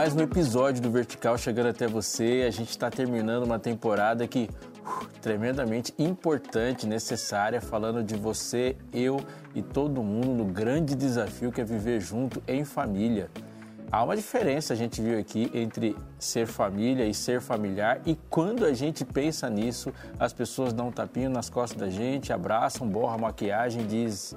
mais um episódio do Vertical chegando até você. A gente está terminando uma temporada que uh, tremendamente importante, necessária, falando de você, eu e todo mundo no grande desafio que é viver junto em família. Há uma diferença, a gente viu aqui, entre ser família e ser familiar, e quando a gente pensa nisso, as pessoas dão um tapinho nas costas da gente, abraçam, borram a maquiagem e diz: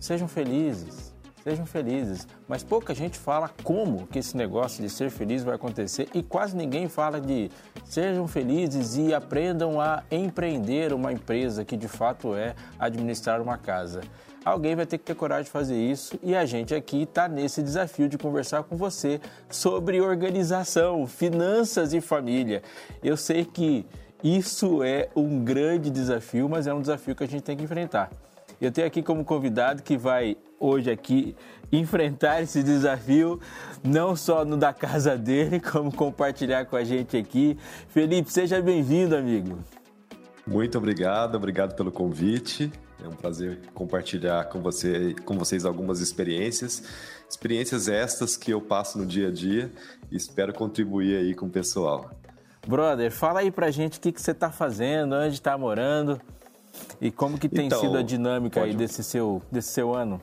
sejam felizes, sejam felizes. Mas pouca gente fala como que esse negócio de ser feliz vai acontecer e quase ninguém fala de sejam felizes e aprendam a empreender uma empresa que de fato é administrar uma casa alguém vai ter que ter coragem de fazer isso e a gente aqui está nesse desafio de conversar com você sobre organização, finanças e família. Eu sei que isso é um grande desafio, mas é um desafio que a gente tem que enfrentar. Eu tenho aqui como convidado que vai hoje aqui enfrentar esse desafio, não só no da casa dele, como compartilhar com a gente aqui. Felipe, seja bem-vindo, amigo. Muito obrigado, obrigado pelo convite. É um prazer compartilhar com, você, com vocês algumas experiências. Experiências estas que eu passo no dia a dia e espero contribuir aí com o pessoal. Brother, fala aí pra gente o que, que você está fazendo, onde está morando e como que tem então, sido a dinâmica pode... aí desse seu, desse seu ano.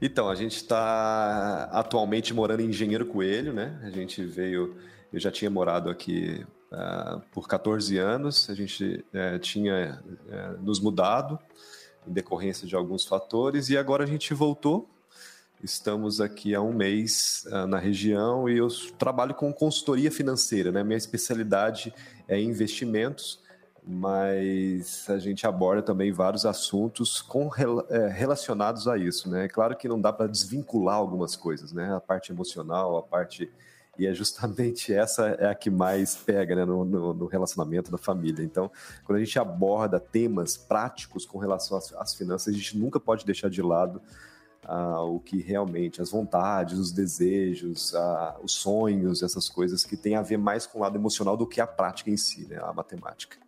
Então, a gente está atualmente morando em Engenheiro Coelho, né? A gente veio, eu já tinha morado aqui uh, por 14 anos, a gente uh, tinha uh, nos mudado em decorrência de alguns fatores e agora a gente voltou. Estamos aqui há um mês uh, na região e eu trabalho com consultoria financeira, né? Minha especialidade é investimentos, mas a gente aborda também vários assuntos com, é, relacionados a isso, né? Claro que não dá para desvincular algumas coisas, né? A parte emocional, a parte e é justamente essa é a que mais pega né, no, no, no, relacionamento da família. Então, quando a gente aborda temas práticos com relação às, às finanças, a gente nunca pode deixar de lado ah, o que realmente, as vontades, os desejos, ah, os sonhos, essas coisas que têm a ver mais com o lado emocional do que a prática em si, né, a matemática.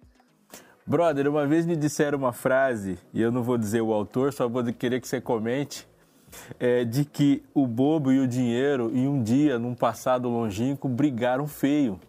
Brother, uma vez me disseram uma frase, e eu não vou dizer o autor, só vou querer que você comente, é, de que o bobo e o dinheiro, em um dia, num passado longínquo, brigaram feio.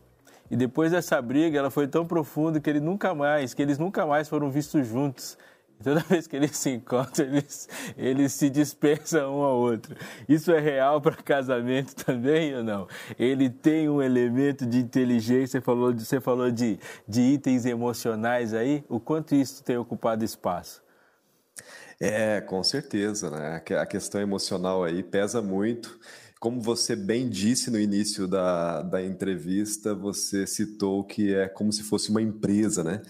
E depois dessa briga, ela foi tão profunda que ele nunca mais, que eles nunca mais foram vistos juntos. Toda vez que eles se encontram, eles, eles se dispensam um ao outro. Isso é real para casamento também ou não? Ele tem um elemento de inteligência, você falou de, você falou de, de itens emocionais aí. O quanto isso tem ocupado espaço? É, com certeza, né? A questão emocional aí pesa muito. Como você bem disse no início da, da entrevista, você citou que é como se fosse uma empresa, né?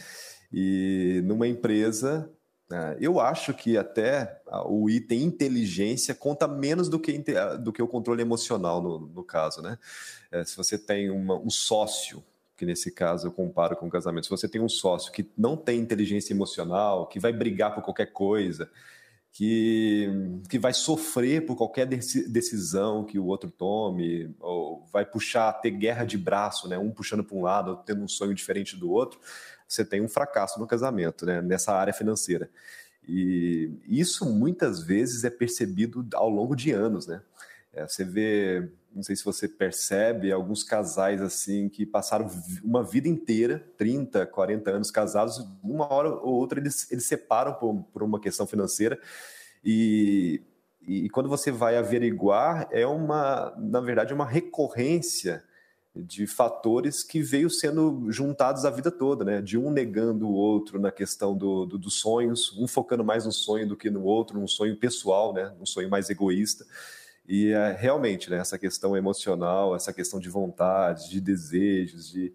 E numa empresa, eu acho que até o item inteligência conta menos do que, do que o controle emocional, no, no caso, né? É, se você tem uma, um sócio que nesse caso eu comparo com o casamento. Se você tem um sócio que não tem inteligência emocional, que vai brigar por qualquer coisa, que, que vai sofrer por qualquer decisão que o outro tome, ou vai puxar, ter guerra de braço, né? um puxando para um lado, tendo um sonho diferente do outro, você tem um fracasso no casamento, né? nessa área financeira. E isso muitas vezes é percebido ao longo de anos, né? É, você vê não sei se você percebe, alguns casais assim que passaram uma vida inteira, 30, 40 anos casados, uma hora ou outra eles, eles separam por, por uma questão financeira e, e quando você vai averiguar, é uma, na verdade, uma recorrência de fatores que veio sendo juntados a vida toda, né? De um negando o outro na questão do, do, dos sonhos, um focando mais no sonho do que no outro, num sonho pessoal, né? Um sonho mais egoísta. E é, realmente, né, essa questão emocional, essa questão de vontades, de desejos, de,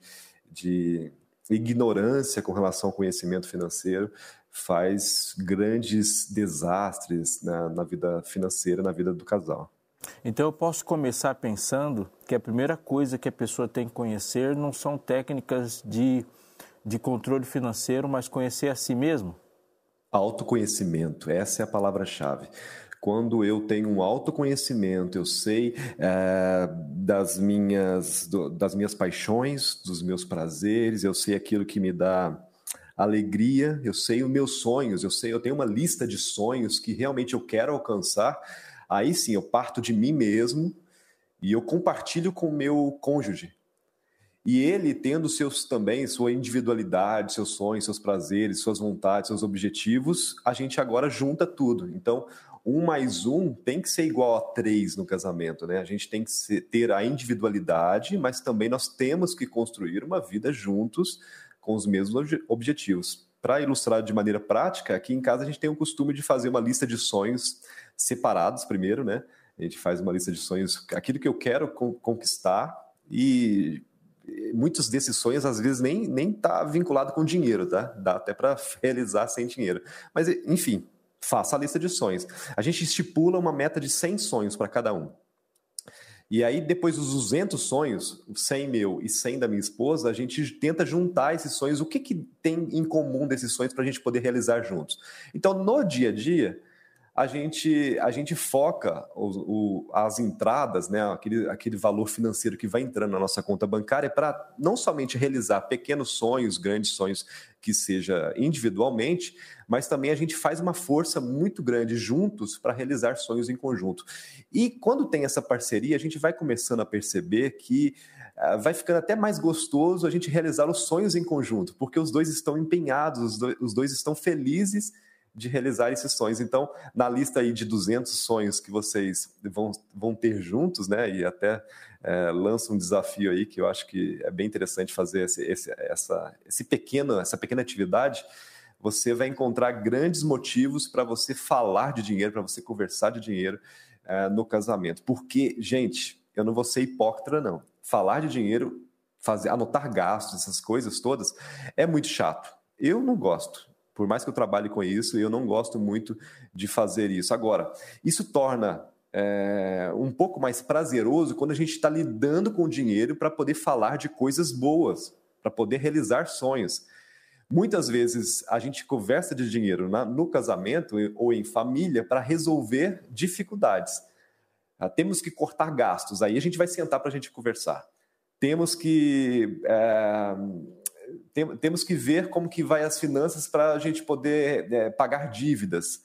de ignorância com relação ao conhecimento financeiro faz grandes desastres na, na vida financeira, na vida do casal. Então eu posso começar pensando que a primeira coisa que a pessoa tem que conhecer não são técnicas de, de controle financeiro, mas conhecer a si mesmo? Autoconhecimento, essa é a palavra-chave quando eu tenho um autoconhecimento, eu sei é, das, minhas, do, das minhas paixões, dos meus prazeres, eu sei aquilo que me dá alegria, eu sei os meus sonhos, eu sei, eu tenho uma lista de sonhos que realmente eu quero alcançar. Aí sim, eu parto de mim mesmo e eu compartilho com o meu cônjuge. E ele tendo seus também sua individualidade, seus sonhos, seus prazeres, suas vontades, seus objetivos, a gente agora junta tudo. Então, um mais um tem que ser igual a três no casamento, né? A gente tem que ser, ter a individualidade, mas também nós temos que construir uma vida juntos com os mesmos objetivos. Para ilustrar de maneira prática, aqui em casa a gente tem o costume de fazer uma lista de sonhos separados primeiro, né? A gente faz uma lista de sonhos, aquilo que eu quero conquistar e muitos desses sonhos às vezes nem nem tá vinculado com dinheiro, tá? Dá até para realizar sem dinheiro. Mas enfim, faça a lista de sonhos. A gente estipula uma meta de 100 sonhos para cada um. E aí, depois dos 200 sonhos, 100 meu e 100 da minha esposa, a gente tenta juntar esses sonhos. O que, que tem em comum desses sonhos para a gente poder realizar juntos? Então, no dia a dia, a gente, a gente foca o, o, as entradas, né, aquele, aquele valor financeiro que vai entrando na nossa conta bancária para não somente realizar pequenos sonhos, grandes sonhos que seja individualmente, mas também a gente faz uma força muito grande juntos para realizar sonhos em conjunto. E quando tem essa parceria, a gente vai começando a perceber que uh, vai ficando até mais gostoso a gente realizar os sonhos em conjunto, porque os dois estão empenhados, os dois estão felizes de realizar esses sonhos. Então, na lista aí de 200 sonhos que vocês vão, vão ter juntos, né, e até é, lança um desafio aí que eu acho que é bem interessante fazer esse, esse, essa, esse pequeno, essa pequena atividade, você vai encontrar grandes motivos para você falar de dinheiro, para você conversar de dinheiro é, no casamento. Porque, gente, eu não vou ser hipócrita, não. Falar de dinheiro, fazer, anotar gastos, essas coisas todas, é muito chato. Eu não gosto por mais que eu trabalhe com isso, eu não gosto muito de fazer isso. Agora, isso torna é, um pouco mais prazeroso quando a gente está lidando com o dinheiro para poder falar de coisas boas, para poder realizar sonhos. Muitas vezes a gente conversa de dinheiro na, no casamento ou em família para resolver dificuldades. Ah, temos que cortar gastos, aí a gente vai sentar para a gente conversar. Temos que é, tem, temos que ver como que vai as finanças para a gente poder é, pagar dívidas.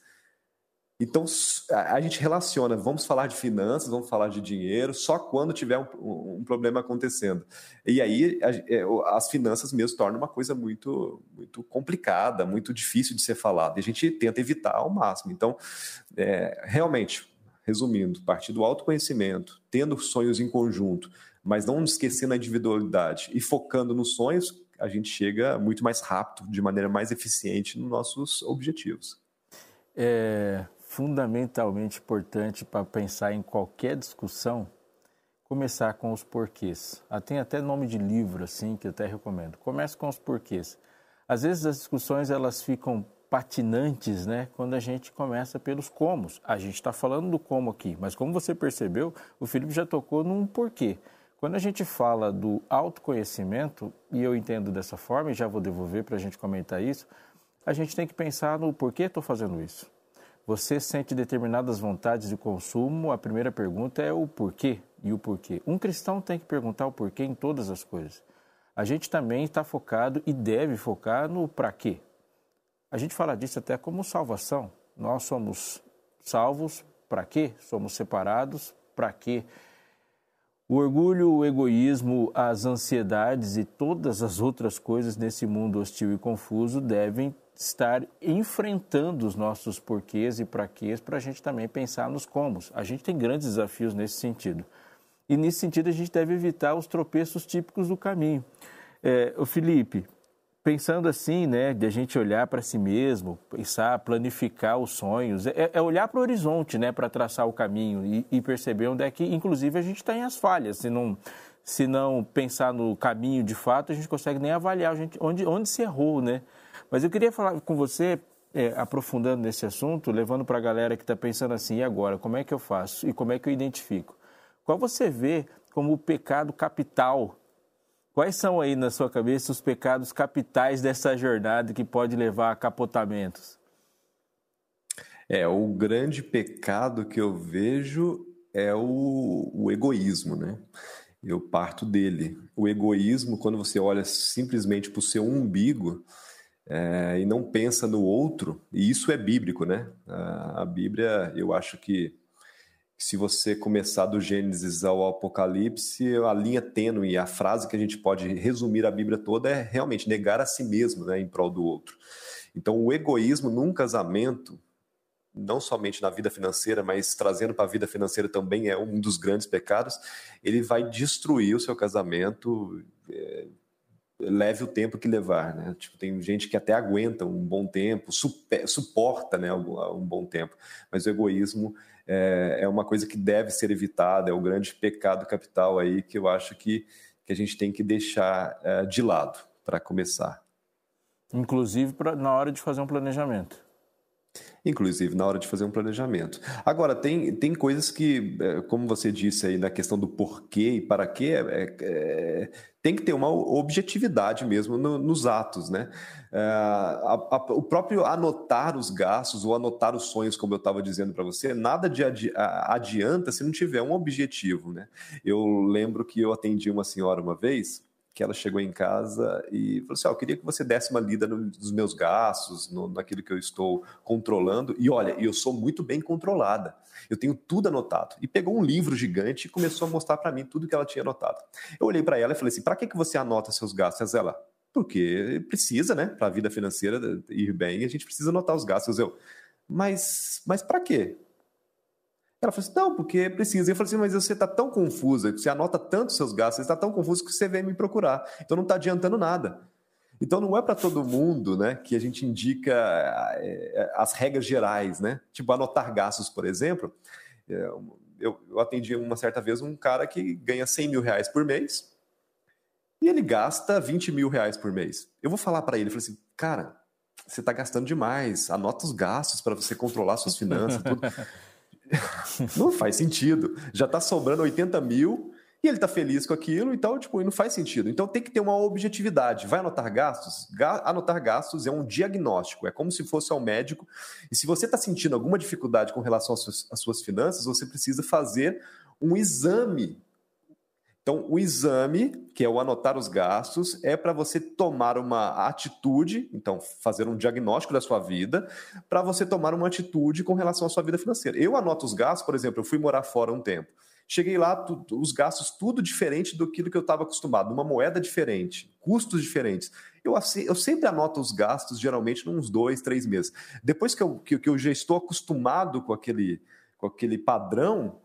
Então, a gente relaciona, vamos falar de finanças, vamos falar de dinheiro, só quando tiver um, um problema acontecendo. E aí, é, as finanças mesmo tornam uma coisa muito, muito complicada, muito difícil de ser falada. E a gente tenta evitar ao máximo. Então, é, realmente, resumindo, partir do autoconhecimento, tendo sonhos em conjunto, mas não esquecendo a individualidade e focando nos sonhos, a gente chega muito mais rápido, de maneira mais eficiente nos nossos objetivos. É fundamentalmente importante para pensar em qualquer discussão começar com os porquês. Ah, tem até nome de livro assim que eu até recomendo. Comece com os porquês. Às vezes as discussões elas ficam patinantes, né? Quando a gente começa pelos comos. A gente está falando do como aqui, mas como você percebeu, o Felipe já tocou num porquê. Quando a gente fala do autoconhecimento, e eu entendo dessa forma, e já vou devolver para a gente comentar isso, a gente tem que pensar no porquê estou fazendo isso. Você sente determinadas vontades de consumo, a primeira pergunta é o porquê e o porquê. Um cristão tem que perguntar o porquê em todas as coisas. A gente também está focado e deve focar no para quê. A gente fala disso até como salvação. Nós somos salvos para quê? Somos separados para quê? O orgulho, o egoísmo, as ansiedades e todas as outras coisas nesse mundo hostil e confuso devem estar enfrentando os nossos porquês e praquês para a gente também pensar nos comos. A gente tem grandes desafios nesse sentido. E nesse sentido a gente deve evitar os tropeços típicos do caminho. É, o Felipe, pensando assim, né, de a gente olhar para si mesmo, pensar, planificar os sonhos, é, é olhar para o horizonte, né, para traçar o caminho e, e, perceber onde é que, inclusive, a gente está em as falhas. Se não, se não pensar no caminho de fato, a gente consegue nem avaliar gente, onde, onde se errou, né? Mas eu queria falar com você, é, aprofundando nesse assunto, levando para a galera que está pensando assim, e agora, como é que eu faço e como é que eu identifico? Qual você vê como o pecado capital Quais são aí na sua cabeça os pecados capitais dessa jornada que pode levar a capotamentos? É, o grande pecado que eu vejo é o, o egoísmo, né? Eu parto dele. O egoísmo, quando você olha simplesmente para o seu umbigo é, e não pensa no outro, e isso é bíblico, né? A, a Bíblia, eu acho que se você começar do Gênesis ao Apocalipse, a linha tênue, a frase que a gente pode resumir a Bíblia toda é realmente negar a si mesmo né, em prol do outro. Então, o egoísmo num casamento, não somente na vida financeira, mas trazendo para a vida financeira também é um dos grandes pecados, ele vai destruir o seu casamento, é, leve o tempo que levar, né? Tipo, tem gente que até aguenta um bom tempo, suporta, né, um bom tempo, mas o egoísmo é, é uma coisa que deve ser evitada, é o grande pecado capital aí que eu acho que, que a gente tem que deixar é, de lado para começar. Inclusive pra, na hora de fazer um planejamento inclusive na hora de fazer um planejamento. Agora, tem, tem coisas que, é, como você disse aí na questão do porquê e para quê, é, é, tem que ter uma objetividade mesmo no, nos atos, né? É, a, a, o próprio anotar os gastos ou anotar os sonhos, como eu estava dizendo para você, nada de adi, adianta se não tiver um objetivo, né? Eu lembro que eu atendi uma senhora uma vez que ela chegou em casa e falou assim: oh, eu queria que você desse uma lida nos meus gastos, no, naquilo que eu estou controlando. E olha, eu sou muito bem controlada. Eu tenho tudo anotado. E pegou um livro gigante e começou a mostrar para mim tudo que ela tinha anotado. Eu olhei para ela e falei assim: para que, que você anota seus gastos? Ela, porque precisa, né? Para a vida financeira ir bem, a gente precisa anotar os gastos. Eu, mas, mas para quê? Ela falou assim: não, porque precisa. Eu falei assim: mas você está tão confusa, você anota tanto seus gastos, você está tão confuso que você vem me procurar. Então não está adiantando nada. Então não é para todo mundo né, que a gente indica é, as regras gerais, né? Tipo, anotar gastos, por exemplo. É, eu, eu atendi uma certa vez um cara que ganha 100 mil reais por mês e ele gasta 20 mil reais por mês. Eu vou falar para ele, eu falei assim, cara, você está gastando demais, anota os gastos para você controlar suas finanças, tudo. não faz sentido. Já está sobrando 80 mil e ele está feliz com aquilo, então, tipo, não faz sentido. Então tem que ter uma objetividade. Vai anotar gastos? Ga anotar gastos é um diagnóstico, é como se fosse ao médico. E se você está sentindo alguma dificuldade com relação às suas, às suas finanças, você precisa fazer um exame então, o exame, que é o anotar os gastos, é para você tomar uma atitude, então, fazer um diagnóstico da sua vida, para você tomar uma atitude com relação à sua vida financeira. Eu anoto os gastos, por exemplo, eu fui morar fora um tempo. Cheguei lá, tu, os gastos tudo diferente do que eu estava acostumado, uma moeda diferente, custos diferentes. Eu, eu sempre anoto os gastos, geralmente, uns dois, três meses. Depois que eu, que, que eu já estou acostumado com aquele, com aquele padrão,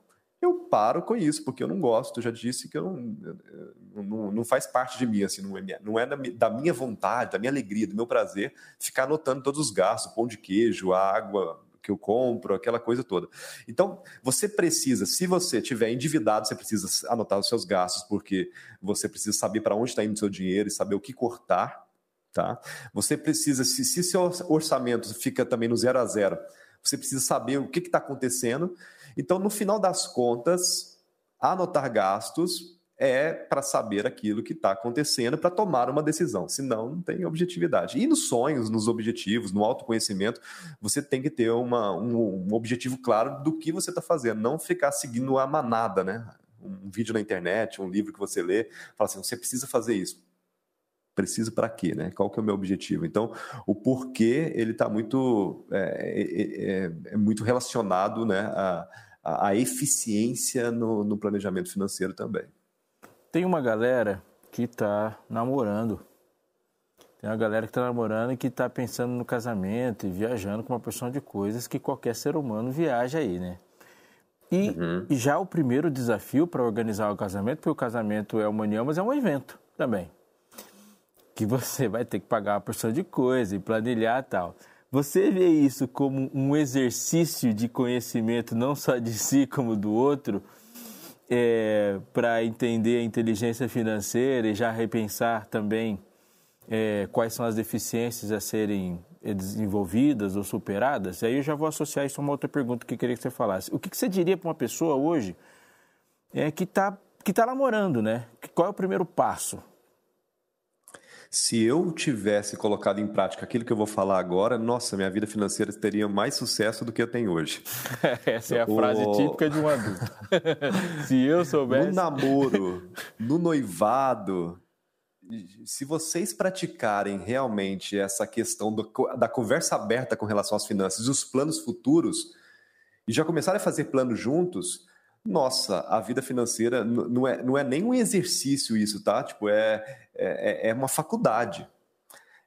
eu paro com isso, porque eu não gosto, eu já disse que eu não, não, não faz parte de mim, assim, não é, não é da, minha vontade, da minha alegria, do meu prazer, ficar anotando todos os gastos, pão de queijo, água que eu compro, aquela coisa toda. Então, você precisa, se você tiver endividado, você precisa anotar os seus gastos, porque você precisa saber para onde está indo o seu dinheiro e saber o que cortar, tá? Você precisa, se, se seu orçamento fica também no zero a zero, você precisa saber o que está acontecendo então, no final das contas, anotar gastos é para saber aquilo que está acontecendo para tomar uma decisão, senão não tem objetividade. E nos sonhos, nos objetivos, no autoconhecimento, você tem que ter uma, um, um objetivo claro do que você está fazendo, não ficar seguindo a manada, né? Um vídeo na internet, um livro que você lê, fala assim, você precisa fazer isso preciso para quê, né? Qual que é o meu objetivo? Então, o porquê ele está muito é, é, é, é, muito relacionado, né, a, a eficiência no, no planejamento financeiro também. Tem uma galera que está namorando. Tem uma galera que está namorando e que está pensando no casamento e viajando com uma porção de coisas que qualquer ser humano viaja aí, né? E, uhum. já o primeiro desafio para organizar o casamento, porque o casamento é uma união, mas é um evento também. Que você vai ter que pagar uma porção de coisa e planilhar tal. Você vê isso como um exercício de conhecimento não só de si como do outro, é, para entender a inteligência financeira e já repensar também é, quais são as deficiências a serem desenvolvidas ou superadas? E aí eu já vou associar isso a uma outra pergunta que eu queria que você falasse. O que, que você diria para uma pessoa hoje é, que está que tá namorando, né? Qual é o primeiro passo? Se eu tivesse colocado em prática aquilo que eu vou falar agora, nossa, minha vida financeira teria mais sucesso do que eu tenho hoje. Essa é a o... frase típica de um adulto. Se eu soubesse. No namoro, no noivado, se vocês praticarem realmente essa questão do, da conversa aberta com relação às finanças e os planos futuros, e já começarem a fazer planos juntos, nossa, a vida financeira não é, não é nem um exercício isso, tá? Tipo, é, é, é uma faculdade.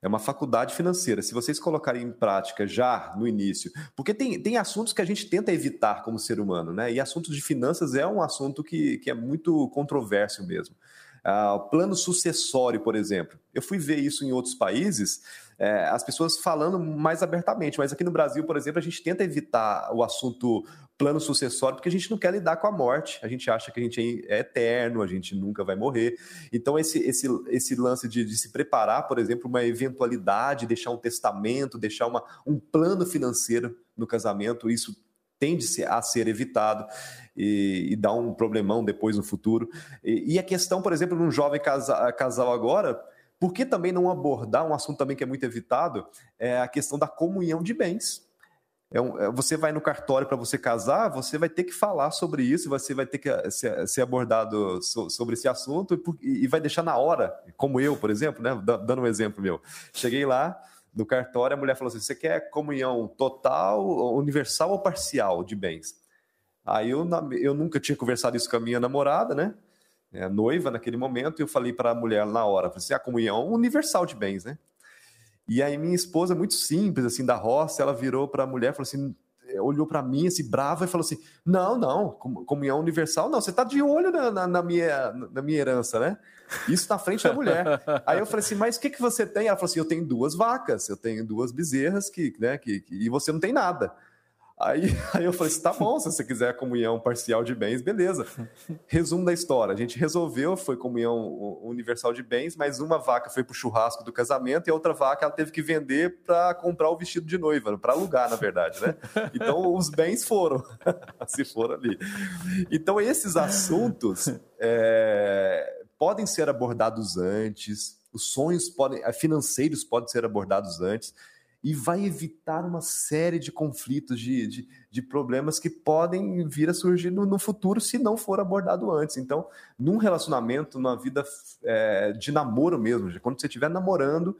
É uma faculdade financeira. Se vocês colocarem em prática já no início, porque tem, tem assuntos que a gente tenta evitar como ser humano, né? E assuntos de finanças é um assunto que, que é muito controverso mesmo. Ah, plano sucessório, por exemplo. Eu fui ver isso em outros países, é, as pessoas falando mais abertamente, mas aqui no Brasil, por exemplo, a gente tenta evitar o assunto plano sucessório porque a gente não quer lidar com a morte, a gente acha que a gente é eterno, a gente nunca vai morrer. Então, esse, esse, esse lance de, de se preparar, por exemplo, uma eventualidade, deixar um testamento, deixar uma, um plano financeiro no casamento, isso tende a ser evitado e, e dá um problemão depois no futuro. E, e a questão, por exemplo, num jovem casa, casal agora, por que também não abordar um assunto também que é muito evitado, é a questão da comunhão de bens. É um, é, você vai no cartório para você casar, você vai ter que falar sobre isso, você vai ter que eh, ser, ser abordado so, sobre esse assunto e, e, vai deixar na hora, como eu, por exemplo, né? dando um exemplo meu. Cheguei lá, no cartório, a mulher falou assim: você quer comunhão total, universal ou parcial de bens? Aí eu, eu nunca tinha conversado isso com a minha namorada, né? É, noiva naquele momento, e eu falei para a mulher na hora: falei assim, a comunhão universal de bens, né? E aí minha esposa, muito simples, assim, da roça, ela virou para a mulher falou assim: olhou para mim, assim, brava, e falou assim: Não, não, comunhão universal, não, você tá de olho na, na, na, minha, na minha herança, né? Isso na frente da mulher. Aí eu falei assim: Mas o que, que você tem? Ela falou assim: Eu tenho duas vacas, eu tenho duas bezerras, que, né, que, que e você não tem nada. Aí, aí eu falei assim: tá bom, se você quiser comunhão parcial de bens, beleza. Resumo da história: a gente resolveu, foi comunhão universal de bens, mas uma vaca foi pro churrasco do casamento e a outra vaca ela teve que vender para comprar o vestido de noiva, para alugar, na verdade, né? Então os bens foram, se foram ali. Então esses assuntos é, podem ser abordados antes, os sonhos podem, financeiros podem ser abordados antes e vai evitar uma série de conflitos, de, de, de problemas que podem vir a surgir no, no, futuro se não for abordado antes. Então, num relacionamento, numa vida é, de namoro mesmo, quando você estiver namorando,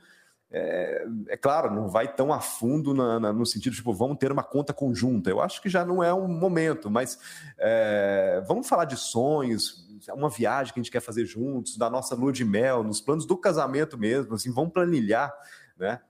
é, é, claro, não vai tão a fundo na, na, no sentido, tipo, vamos ter uma conta conjunta. Eu acho que já não é um momento, mas é, vamos falar de sonhos, uma viagem que a gente quer fazer juntos, da nossa lua de mel, nos planos do casamento mesmo, assim, vamos planilhar, né?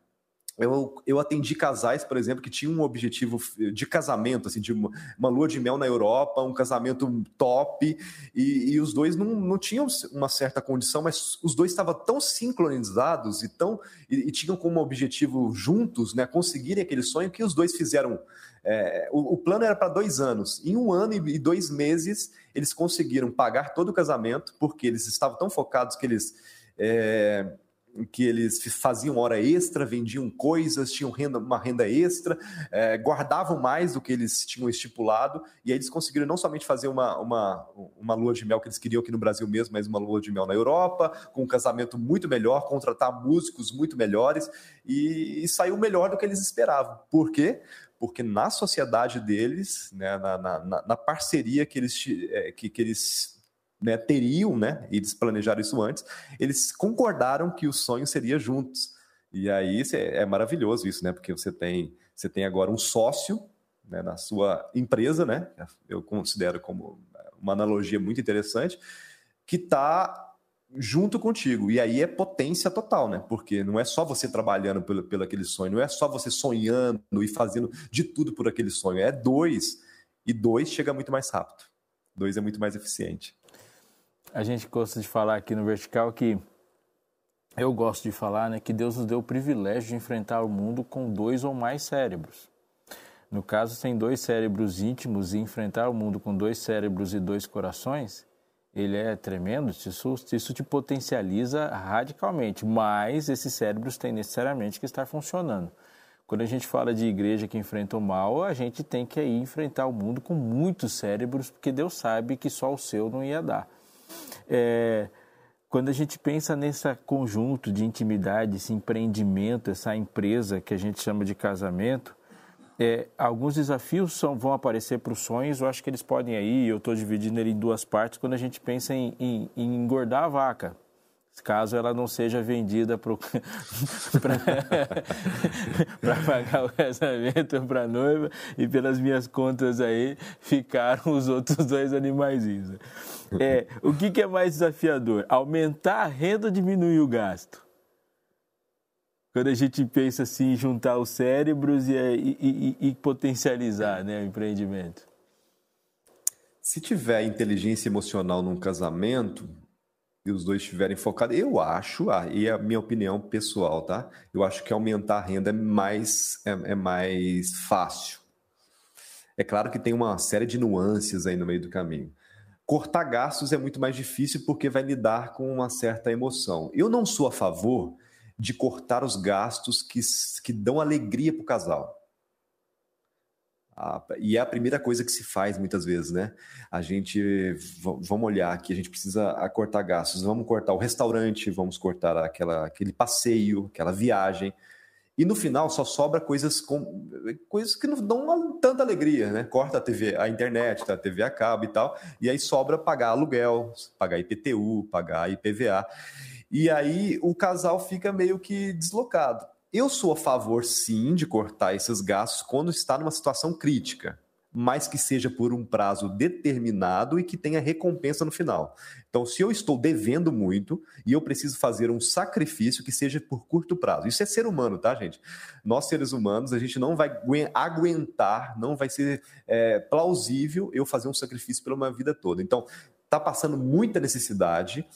Eu, eu atendi casais, por exemplo, que tinham um objetivo de casamento, assim, de uma, uma lua de mel na Europa, um casamento top, e, e, os dois não, não tinham uma certa condição, mas os dois estavam tão sincronizados e, tão, e, e tinham como objetivo juntos né, conseguirem aquele sonho que os dois fizeram. É, o, o, plano era para dois anos. Em um ano e dois meses, eles conseguiram pagar todo o casamento, porque eles estavam tão focados que eles. É, que eles faziam hora extra, vendiam coisas, tinham renda, uma renda extra, é, guardavam mais do que eles tinham estipulado, e aí eles conseguiram não somente fazer uma, uma, uma lua de mel que eles queriam aqui no Brasil mesmo, mas uma lua de mel na Europa, com um casamento muito melhor, contratar músicos muito melhores, e, e saiu melhor do que eles esperavam. Por quê? Porque na sociedade deles, né, na, na, na parceria que eles, é, que, que eles né, teriam, né, eles planejaram isso antes, eles concordaram que o sonho seria juntos. E aí é maravilhoso isso, né? Porque você tem, você tem agora um sócio né, na sua empresa, né? Eu considero como uma analogia muito interessante, que está junto contigo. E aí é potência total, né? Porque não é só você trabalhando pelo, pelo aquele sonho, não é só você sonhando e fazendo de tudo por aquele sonho. É dois. E dois chega muito mais rápido. Dois é muito mais eficiente a gente gosta de falar aqui no Vertical que eu gosto de falar, né, que Deus nos deu o privilégio de enfrentar o mundo com dois ou mais cérebros. No caso, tem dois cérebros íntimos e enfrentar o mundo com dois cérebros e dois corações, ele é tremendo, isso, isso te potencializa radicalmente, mas esses cérebros têm necessariamente que estar funcionando. Quando a gente fala de igreja que enfrenta o mal, a gente tem que ir enfrentar o mundo com muitos cérebros, porque Deus sabe que só o seu não ia dar. É, quando a gente pensa nesse conjunto de intimidade, esse empreendimento, essa empresa que a gente chama de casamento, é, alguns desafios são, vão aparecer para os sonhos, eu acho que eles podem aí, eu estou dividindo ele em duas partes, quando a gente pensa em, em, em engordar a vaca, caso ela não seja vendida para pagar o casamento para a noiva e pelas minhas contas aí ficaram os outros dois animaizinhos. É, o que, que é mais desafiador? Aumentar a renda ou diminuir o gasto? Quando a gente pensa assim, juntar os cérebros e, e, e, e potencializar né, o empreendimento. Se tiver inteligência emocional num casamento, e os dois estiverem focados, eu acho, ah, e a minha opinião pessoal, tá? Eu acho que aumentar a renda é mais, é, é mais fácil. É claro que tem uma série de nuances aí no meio do caminho. Cortar gastos é muito mais difícil porque vai lidar com uma certa emoção. Eu não sou a favor de cortar os gastos que, que dão alegria para o casal e é a primeira coisa que se faz muitas vezes, né? A gente, vamos olhar aqui, a gente precisa cortar gastos, vamos cortar o restaurante, vamos cortar aquela, aquele passeio, aquela viagem, e no final só sobra coisas com coisas que não dão uma, tanta alegria, né? Corta a TV, a internet, tá? a TV a cabo e tal, e aí sobra pagar aluguel, pagar IPTU, pagar IPVA. E aí o casal fica meio que deslocado. Eu sou a favor, sim, de cortar esses gastos quando está numa situação crítica, mas que seja por um prazo determinado e que tenha recompensa no final. Então, se eu estou devendo muito e eu preciso fazer um sacrifício que seja por curto prazo, isso é ser humano, tá, gente? Nós, seres humanos, a gente não vai aguentar, não vai ser é, plausível eu fazer um sacrifício pela uma vida toda. Então, está passando muita necessidade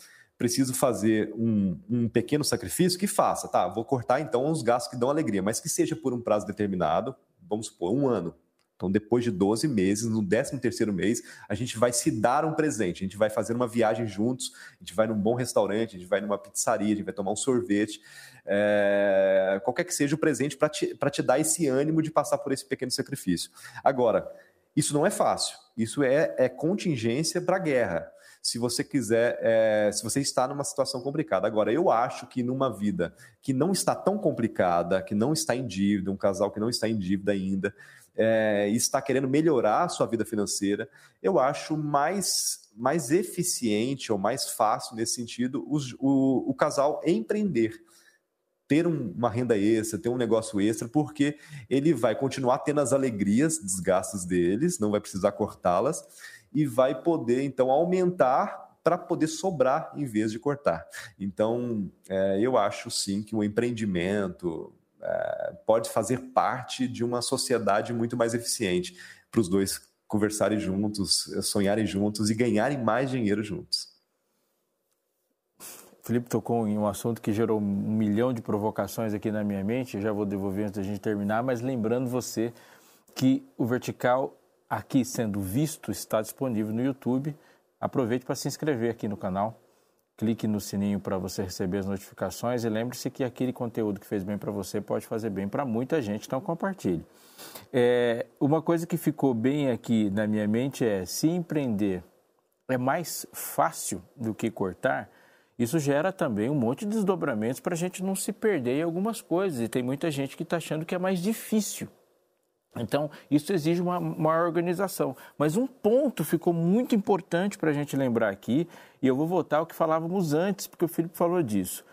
preciso fazer um, um, pequeno sacrifício, que faça, tá? Vou cortar então os gastos que dão alegria, mas que seja por um prazo determinado, vamos supor, um ano. Então, depois de 12 meses, no 13 terceiro mês, a gente vai se dar um presente, a gente vai fazer uma viagem juntos, a gente vai num bom restaurante, a gente vai numa pizzaria, a gente vai tomar um sorvete, é... qualquer que seja o presente para te, te dar esse ânimo de passar por esse pequeno sacrifício. Agora, isso não é fácil, isso é, é contingência para a guerra se você quiser, é, se você está numa situação complicada. Agora, eu acho que numa vida que não está tão complicada, que não está em dívida, um casal que não está em dívida ainda, é, e está querendo melhorar a sua vida financeira, eu acho mais, mais eficiente ou mais fácil nesse sentido o, o, casal empreender ter um, uma renda extra, ter um negócio extra, porque ele vai continuar tendo as alegrias dos gastos deles, não vai precisar cortá-las, e vai poder então aumentar para poder sobrar em vez de cortar. Então, é, eu acho sim que o empreendimento é, pode fazer parte de uma sociedade muito mais eficiente para os dois conversarem juntos, sonharem juntos e ganharem mais dinheiro juntos. Felipe tocou em um assunto que gerou um milhão de provocações aqui na minha mente, já vou devolver antes da gente terminar, mas lembrando você que o vertical aqui sendo visto está disponível no YouTube. Aproveite para se inscrever aqui no canal. Clique no sininho para você receber as notificações e lembre-se que aquele conteúdo que fez bem para você pode fazer bem para muita gente, então compartilhe. É, uma coisa que ficou bem aqui na minha mente é: se empreender é mais fácil do que cortar, isso gera também um monte de desdobramentos para a gente não se perder em algumas coisas. E tem muita gente que está achando que é mais difícil. Então, isso exige uma maior organização. Mas um ponto ficou muito importante para a gente lembrar aqui, e eu vou voltar ao que falávamos antes, porque o Felipe falou disso.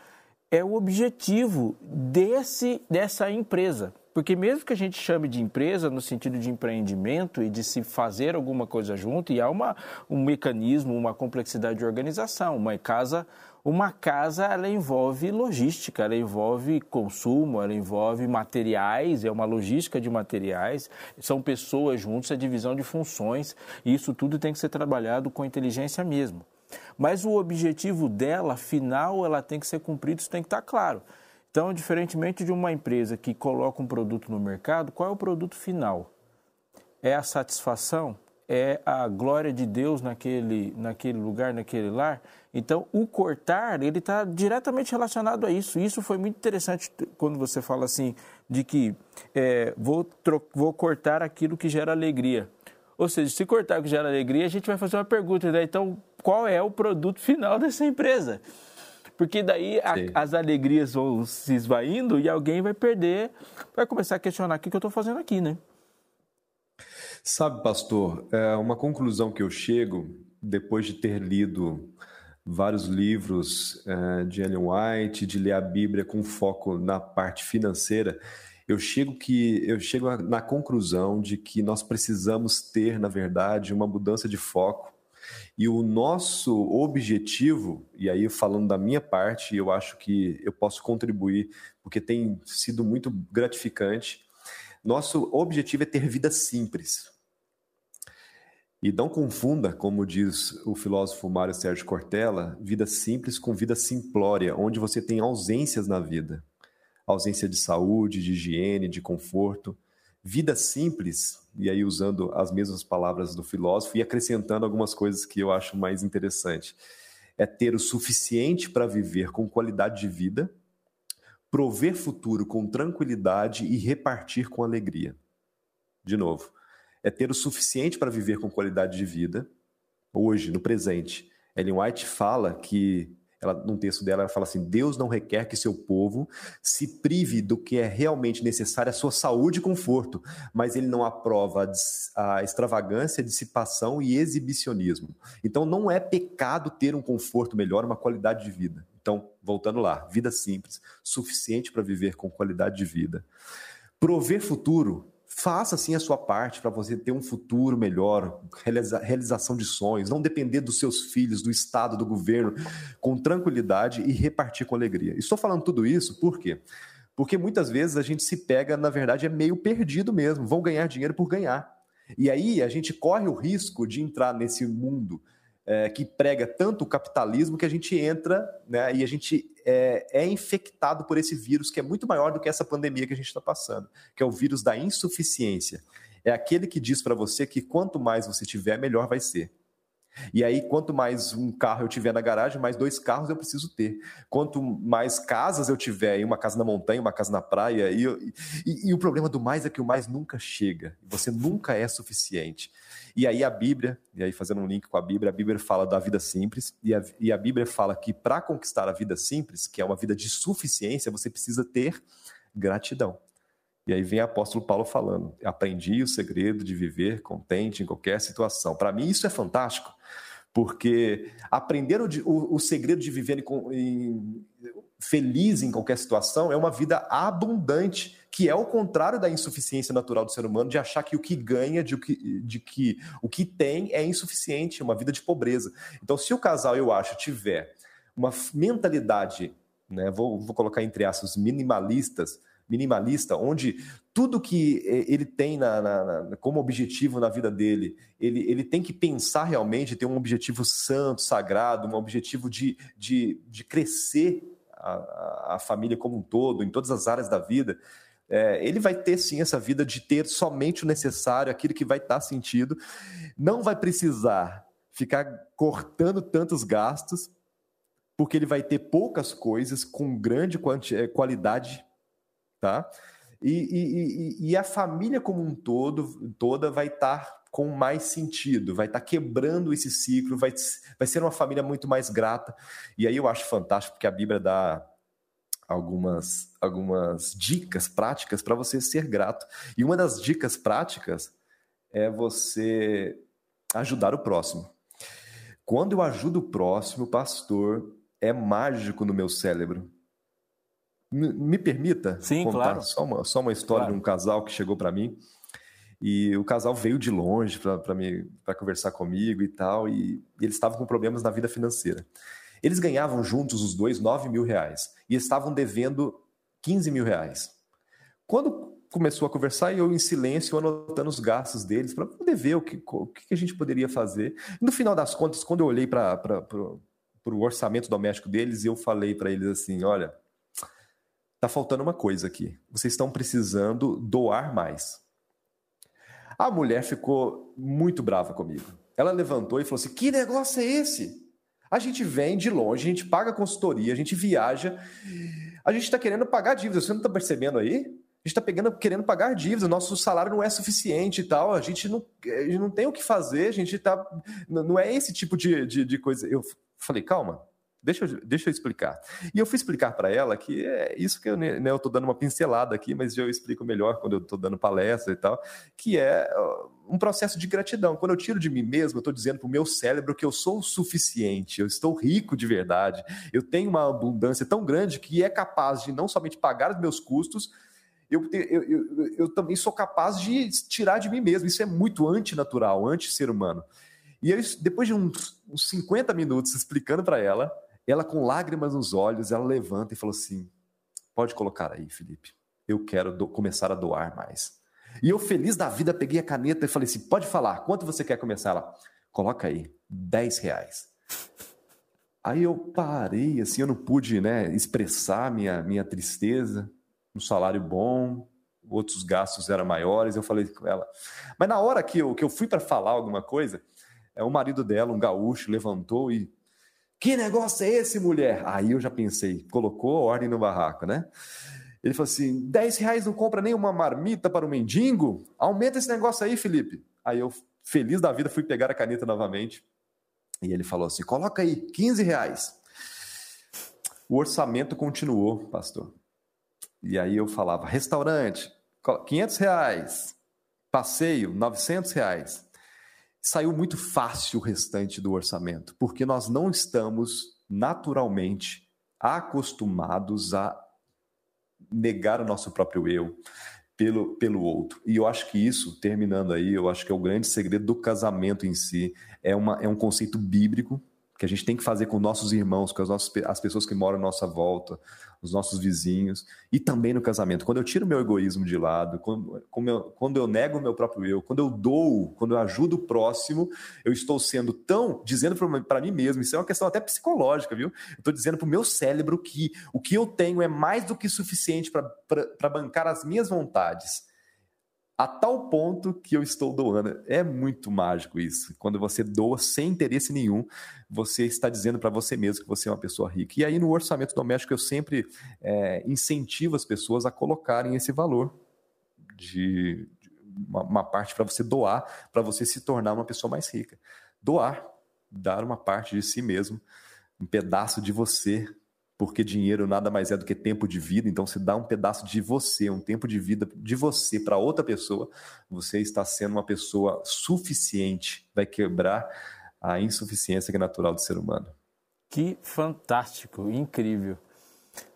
É o objetivo desse, dessa empresa. Porque mesmo que a gente chame de empresa no sentido de empreendimento e de se fazer alguma coisa junto, e há uma, um mecanismo, uma complexidade de organização. Uma casa uma casa ela envolve logística, ela envolve consumo, ela envolve materiais, é uma logística de materiais, são pessoas juntos, é divisão de funções, e isso tudo tem que ser trabalhado com inteligência mesmo. Mas o objetivo dela, final, ela tem que ser cumprido, isso tem que estar claro. Então, diferentemente de uma empresa que coloca um produto no mercado, qual é o produto final? É a satisfação? É a glória de Deus naquele, naquele lugar, naquele lar? Então, o cortar, ele está diretamente relacionado a isso. Isso foi muito interessante quando você fala assim, de que é, vou, vou cortar aquilo que gera alegria. Ou seja, se cortar o que gera alegria, a gente vai fazer uma pergunta, né? Então, qual é o produto final dessa empresa? Porque daí a, as alegrias vão se esvaindo e alguém vai perder, vai começar a questionar o que, que eu estou fazendo aqui, né? Sabe, pastor, é uma conclusão que eu chego depois de ter lido vários livros uh, de Ellen White, de ler a Bíblia com foco na parte financeira, eu chego que eu chego na conclusão de que nós precisamos ter, na verdade, uma mudança de foco. E o nosso objetivo, e aí falando da minha parte, eu acho que eu posso contribuir, porque tem sido muito gratificante. Nosso objetivo é ter vida simples. E não confunda, como diz o filósofo Mário Sérgio Cortella, vida simples com vida simplória, onde você tem ausências na vida ausência de saúde, de higiene, de conforto. Vida simples, e aí usando as mesmas palavras do filósofo e acrescentando algumas coisas que eu acho mais interessante. É ter o suficiente para viver com qualidade de vida, prover futuro com tranquilidade e repartir com alegria. De novo, é ter o suficiente para viver com qualidade de vida, hoje, no presente. Ellen White fala que ela, num texto dela, ela fala assim: Deus não requer que seu povo se prive do que é realmente necessário à sua saúde e conforto, mas ele não aprova a extravagância, a dissipação e exibicionismo. Então, não é pecado ter um conforto melhor, uma qualidade de vida. Então, voltando lá, vida simples, suficiente para viver com qualidade de vida. Prover futuro Faça assim a sua parte para você ter um futuro melhor, realiza realização de sonhos, não depender dos seus filhos, do Estado, do governo, com tranquilidade e repartir com alegria. Estou falando tudo isso por quê? Porque muitas vezes a gente se pega, na verdade, é meio perdido mesmo, vão ganhar dinheiro por ganhar. E aí a gente corre o risco de entrar nesse mundo é, que prega tanto o capitalismo que a gente entra né, e a gente é, é, infectado por esse vírus que é muito maior do que essa pandemia que a gente está passando, que é o vírus da insuficiência. É aquele que diz para você que quanto mais você tiver, melhor vai ser. E aí, quanto mais um carro eu tiver na garagem, mais dois carros eu preciso ter. Quanto mais casas eu tiver, uma casa na montanha, uma casa na praia, e, e, e o problema do mais é que o mais nunca chega. Você nunca é suficiente. E aí a Bíblia, e aí fazendo um link com a Bíblia, a Bíblia fala da vida simples, e a, e a Bíblia fala que para conquistar a vida simples, que é uma vida de suficiência, você precisa ter gratidão. E aí vem o apóstolo Paulo falando: aprendi o segredo de viver contente em qualquer situação. Para mim, isso é fantástico, porque aprender o, o, o segredo de viver em, em, feliz em qualquer situação é uma vida abundante, que é o contrário da insuficiência natural do ser humano, de achar que o que ganha, de, que, de que o que tem é insuficiente, uma vida de pobreza. Então, se o casal, eu acho, tiver uma mentalidade, né, vou, vou colocar entre aspas, minimalistas, minimalista, onde tudo que eh, ele tem na, na, na, como objetivo na vida dele, ele, ele tem que pensar realmente, ter um objetivo santo, sagrado, um objetivo de, de, de crescer a, a família como um todo, em todas as áreas da vida. É, ele vai ter sim essa vida de ter somente o necessário, aquilo que vai estar sentido, não vai precisar ficar cortando tantos gastos, porque ele vai ter poucas coisas com grande eh, qualidade tá? E, e, e, a família como um todo, toda vai estar tá com mais sentido, vai estar tá quebrando esse ciclo, vai, vai ser uma família muito mais grata. E aí eu acho fantástico porque a Bíblia dá algumas, algumas dicas práticas para você ser grato. E uma das dicas práticas é você ajudar o próximo. Quando eu ajudo o próximo, pastor, é mágico no meu cérebro me permita Sim, contar claro. só, uma, só uma história claro. de um casal que chegou para mim. E o casal veio de longe para conversar comigo e tal, e, e eles estavam com problemas na vida financeira. Eles ganhavam juntos, os dois, 9 mil reais, e estavam devendo 15 mil reais. Quando começou a conversar, eu em silêncio, anotando os gastos deles, para poder ver o que, o que a gente poderia fazer. no final das contas, quando eu olhei para o orçamento doméstico deles, eu falei para eles assim: olha, Tá faltando uma coisa aqui. Vocês estão precisando doar mais. A mulher ficou muito brava comigo. Ela levantou e falou assim: Que negócio é esse? A gente vem de longe, a gente paga consultoria, a gente viaja, a gente está querendo pagar dívidas. Você não está percebendo aí? A gente está querendo pagar dívidas, nosso salário não é suficiente e tal, a gente não, a gente não tem o que fazer, a gente está. Não é esse tipo de, de, de coisa. Eu falei, calma, Deixa eu, deixa eu explicar. E eu fui explicar para ela que é isso que eu né, né estou dando uma pincelada aqui, mas eu explico melhor quando eu estou dando palestra e tal, que é um processo de gratidão. Quando eu tiro de mim mesmo, eu estou dizendo para o meu cérebro que eu sou o suficiente, eu estou rico de verdade, eu tenho uma abundância tão grande que é capaz de não somente pagar os meus custos, eu, eu, eu, eu também sou capaz de tirar de mim mesmo. Isso é muito antinatural, anti-ser humano. E eu, depois de uns, uns 50 minutos explicando para ela, ela, com lágrimas nos olhos, ela levanta e falou assim: Pode colocar aí, Felipe. Eu quero começar a doar mais. E eu, feliz da vida, peguei a caneta e falei assim: Pode falar, quanto você quer começar? Ela, coloca aí, 10 reais. Aí eu parei, assim, eu não pude né, expressar minha, minha tristeza. Um salário bom, outros gastos eram maiores. Eu falei com ela. Mas na hora que eu, que eu fui para falar alguma coisa, é, o marido dela, um gaúcho, levantou e que negócio é esse, mulher? Aí eu já pensei, colocou ordem no barraco, né? Ele falou assim: 10 reais não compra nem uma marmita para o mendigo? Aumenta esse negócio aí, Felipe. Aí eu, feliz da vida, fui pegar a caneta novamente. E ele falou assim: coloca aí, 15 reais. O orçamento continuou, pastor. E aí eu falava: restaurante, 500 reais. Passeio, 900 reais saiu muito fácil o restante do orçamento, porque nós não estamos naturalmente acostumados a negar o nosso próprio eu pelo, pelo outro. E eu acho que isso, terminando aí, eu acho que é o grande segredo do casamento em si. É, uma, é um conceito bíblico que a gente tem que fazer com nossos irmãos, com as, nossas, as pessoas que moram à nossa volta, os nossos vizinhos, e também no casamento. Quando eu tiro meu egoísmo de lado, quando, eu, quando eu nego o meu próprio eu, quando eu dou, quando eu ajudo o próximo, eu estou sendo tão, dizendo para mim mesmo, isso é uma questão até psicológica, viu? Eu estou dizendo para o meu cérebro que o que eu tenho é mais do que suficiente para bancar as minhas vontades a tal ponto que eu estou doando. É muito mágico isso. Quando você doa sem interesse nenhum, você está dizendo para você mesmo que você é uma pessoa rica. E aí no orçamento doméstico eu sempre é, incentivo as pessoas a colocarem esse valor de, de uma, uma parte para você doar, para você se tornar uma pessoa mais rica. Doar, dar uma parte de si mesmo, um pedaço de você porque dinheiro nada mais é do que tempo de vida, então se dá um pedaço de você, um tempo de vida de você para outra pessoa, você está sendo uma pessoa suficiente, vai quebrar a insuficiência que é natural do ser humano. Que fantástico, incrível.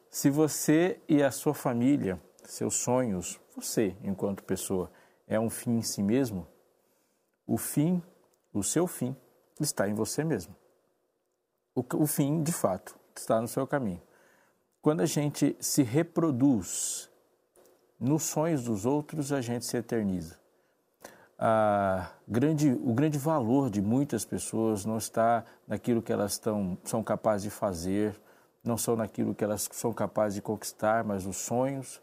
Se você e a sua família, seus sonhos, você enquanto pessoa, é um fim em si mesmo, o fim, o seu fim, está em você mesmo. O, o fim, de fato, está no seu caminho. Quando a gente se reproduz nos sonhos dos outros, a gente se eterniza. Grande, o grande valor de muitas pessoas não está naquilo que elas estão, são capazes de fazer, não são naquilo que elas são capazes de conquistar, mas nos sonhos,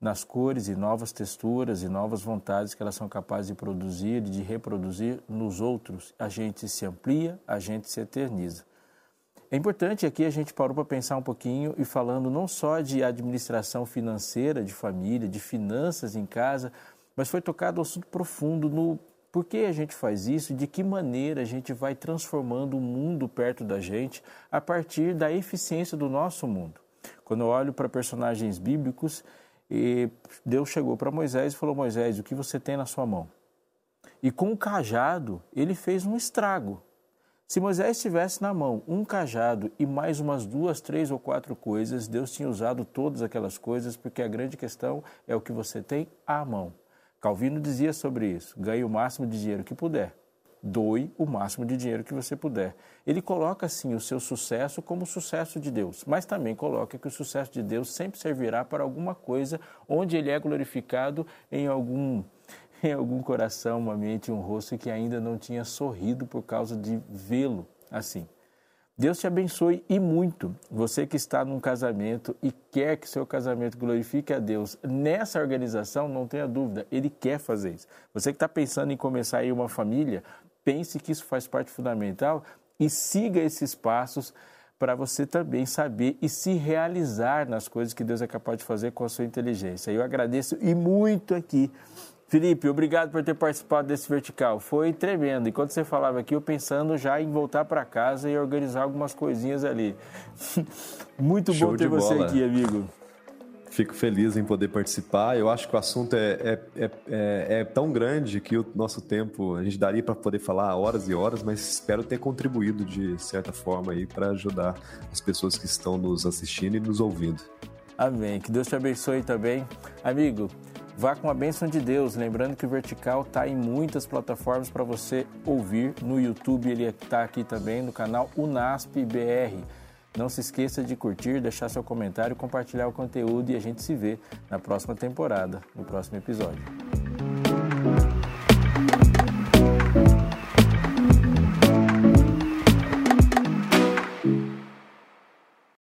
nas cores e novas texturas e novas vontades que elas são capazes de produzir e de reproduzir nos outros. A gente se amplia, a gente se eterniza. É importante aqui a gente parou para pensar um pouquinho e falando não só de administração financeira de família, de finanças em casa, mas foi tocado um assunto profundo no por que a gente faz isso, de que maneira a gente vai transformando o mundo perto da gente a partir da eficiência do nosso mundo. Quando eu olho para personagens bíblicos, Deus chegou para Moisés e falou: Moisés, o que você tem na sua mão? E com o cajado, ele fez um estrago. Se Moisés tivesse na mão um cajado e mais umas duas, três ou quatro coisas, Deus tinha usado todas aquelas coisas, porque a grande questão é o que você tem à mão. Calvino dizia sobre isso: ganhe o máximo de dinheiro que puder, doe o máximo de dinheiro que você puder. Ele coloca assim o seu sucesso como o sucesso de Deus, mas também coloca que o sucesso de Deus sempre servirá para alguma coisa onde ele é glorificado em algum em algum coração, uma mente, um rosto que ainda não tinha sorrido por causa de vê-lo assim. Deus te abençoe e muito. Você que está num casamento e quer que seu casamento glorifique a Deus nessa organização, não tenha dúvida, Ele quer fazer isso. Você que está pensando em começar aí uma família, pense que isso faz parte fundamental e siga esses passos para você também saber e se realizar nas coisas que Deus é capaz de fazer com a sua inteligência. Eu agradeço e muito aqui Felipe, obrigado por ter participado desse vertical. Foi tremendo. Enquanto você falava aqui, eu pensando já em voltar para casa e organizar algumas coisinhas ali. Muito Show bom ter você aqui, amigo. Fico feliz em poder participar. Eu acho que o assunto é, é, é, é, é tão grande que o nosso tempo, a gente daria para poder falar horas e horas, mas espero ter contribuído de certa forma aí para ajudar as pessoas que estão nos assistindo e nos ouvindo. Amém. Que Deus te abençoe também. Amigo, Vá com a bênção de Deus, lembrando que o Vertical está em muitas plataformas para você ouvir. No YouTube ele está aqui também, no canal Unasp BR. Não se esqueça de curtir, deixar seu comentário, compartilhar o conteúdo e a gente se vê na próxima temporada, no próximo episódio.